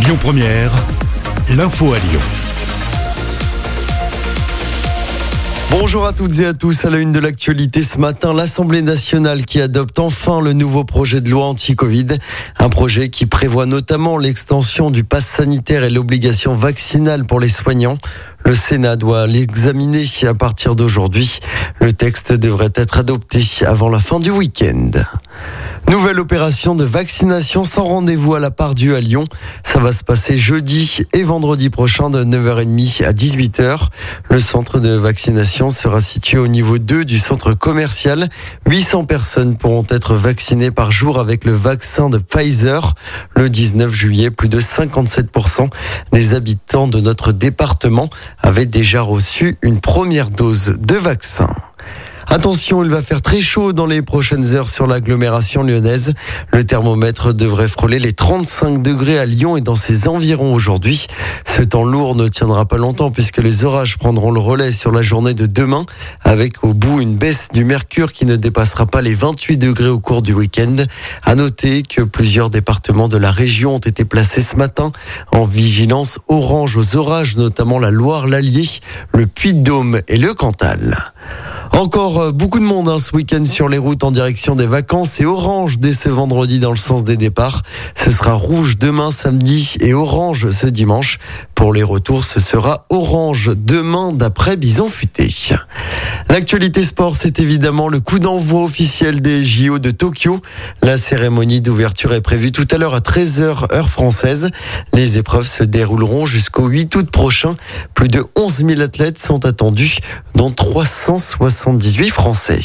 Lyon Première, l'info à Lyon. Bonjour à toutes et à tous. À la une de l'actualité ce matin, l'Assemblée nationale qui adopte enfin le nouveau projet de loi anti-Covid. Un projet qui prévoit notamment l'extension du pass sanitaire et l'obligation vaccinale pour les soignants. Le Sénat doit l'examiner à partir d'aujourd'hui. Le texte devrait être adopté avant la fin du week-end. Nouvelle opération de vaccination sans rendez-vous à la part du à Lyon. Ça va se passer jeudi et vendredi prochain de 9h30 à 18h. Le centre de vaccination sera situé au niveau 2 du centre commercial. 800 personnes pourront être vaccinées par jour avec le vaccin de Pfizer. Le 19 juillet, plus de 57% des habitants de notre département avaient déjà reçu une première dose de vaccin. Attention, il va faire très chaud dans les prochaines heures sur l'agglomération lyonnaise. Le thermomètre devrait frôler les 35 degrés à Lyon et dans ses environs aujourd'hui. Ce temps lourd ne tiendra pas longtemps puisque les orages prendront le relais sur la journée de demain avec au bout une baisse du mercure qui ne dépassera pas les 28 degrés au cours du week-end. À noter que plusieurs départements de la région ont été placés ce matin en vigilance orange aux orages, notamment la Loire, l'Allier, le Puy-de-Dôme et le Cantal. Encore euh, beaucoup de monde hein, ce week-end sur les routes en direction des vacances et orange dès ce vendredi dans le sens des départs. Ce sera rouge demain samedi et orange ce dimanche. Pour les retours, ce sera orange demain d'après Bison Futé. L'actualité sport, c'est évidemment le coup d'envoi officiel des JO de Tokyo. La cérémonie d'ouverture est prévue tout à l'heure à 13h heure française. Les épreuves se dérouleront jusqu'au 8 août prochain. Plus de 11 000 athlètes sont attendus, dont 378 Français.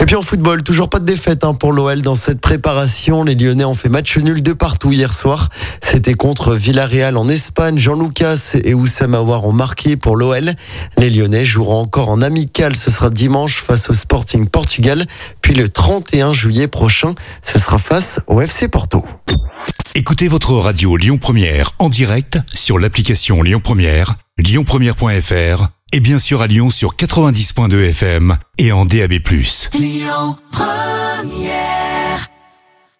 Et puis en football, toujours pas de défaite hein, pour l'OL dans cette préparation. Les Lyonnais ont fait match nul de partout hier soir. C'était contre Villarreal en Espagne. Jean Lucas et Oussam Aouar ont marqué pour l'OL. Les Lyonnais joueront encore en amical. Ce sera dimanche face au Sporting Portugal. Puis le 31 juillet prochain, ce sera face au FC Porto. Écoutez votre radio Lyon Première en direct sur l'application Lyon Première, lyonpremière.fr et bien sûr à Lyon sur 90.2 FM et en DAB+. Lyon Première